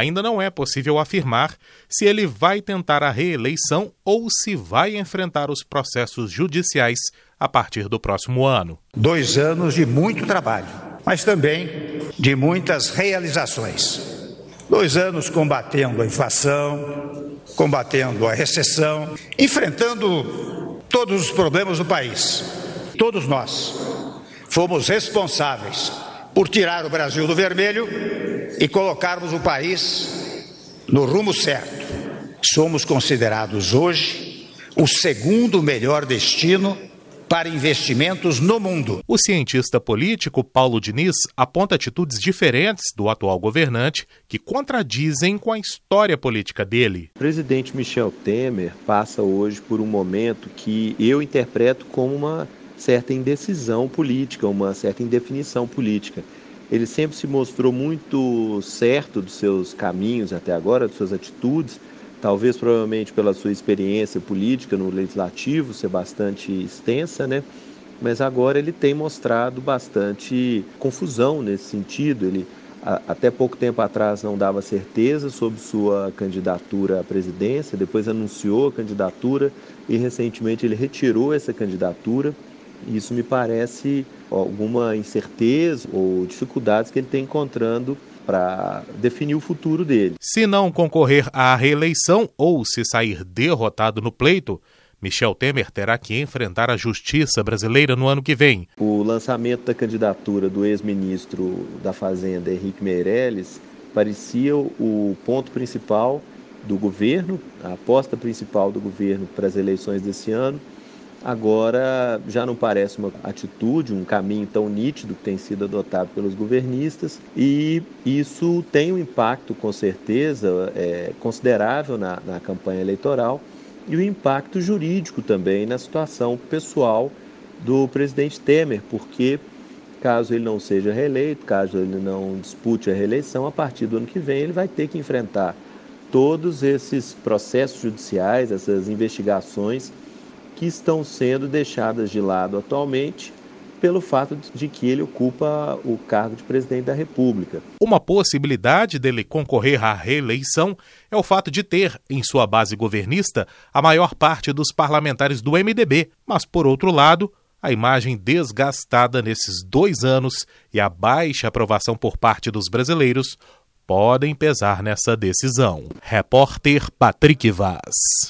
ainda não é possível afirmar se ele vai tentar a reeleição ou se vai enfrentar os processos judiciais a partir do próximo ano. Dois anos de muito trabalho, mas também de muitas realizações. Dois anos combatendo a inflação, combatendo a recessão, enfrentando todos os problemas do país. Todos nós fomos responsáveis por tirar o Brasil do vermelho e colocarmos o país no rumo certo. Somos considerados hoje o segundo melhor destino para investimentos no mundo. O cientista político Paulo Diniz aponta atitudes diferentes do atual governante que contradizem com a história política dele. O presidente Michel Temer passa hoje por um momento que eu interpreto como uma certa indecisão política, uma certa indefinição política. Ele sempre se mostrou muito certo dos seus caminhos até agora, de suas atitudes, talvez provavelmente pela sua experiência política no legislativo ser bastante extensa, né? Mas agora ele tem mostrado bastante confusão nesse sentido. Ele até pouco tempo atrás não dava certeza sobre sua candidatura à presidência, depois anunciou a candidatura e recentemente ele retirou essa candidatura. Isso me parece alguma incerteza ou dificuldades que ele tem encontrando para definir o futuro dele. Se não concorrer à reeleição ou se sair derrotado no pleito, Michel Temer terá que enfrentar a justiça brasileira no ano que vem. O lançamento da candidatura do ex-ministro da Fazenda, Henrique Meirelles, parecia o ponto principal do governo, a aposta principal do governo para as eleições desse ano agora já não parece uma atitude, um caminho tão nítido que tem sido adotado pelos governistas e isso tem um impacto, com certeza, é, considerável na, na campanha eleitoral e o impacto jurídico também na situação pessoal do presidente Temer, porque caso ele não seja reeleito, caso ele não dispute a reeleição, a partir do ano que vem ele vai ter que enfrentar todos esses processos judiciais, essas investigações que estão sendo deixadas de lado atualmente pelo fato de que ele ocupa o cargo de presidente da República. Uma possibilidade dele concorrer à reeleição é o fato de ter, em sua base governista, a maior parte dos parlamentares do MDB, mas, por outro lado, a imagem desgastada nesses dois anos e a baixa aprovação por parte dos brasileiros podem pesar nessa decisão. Repórter Patrick Vaz.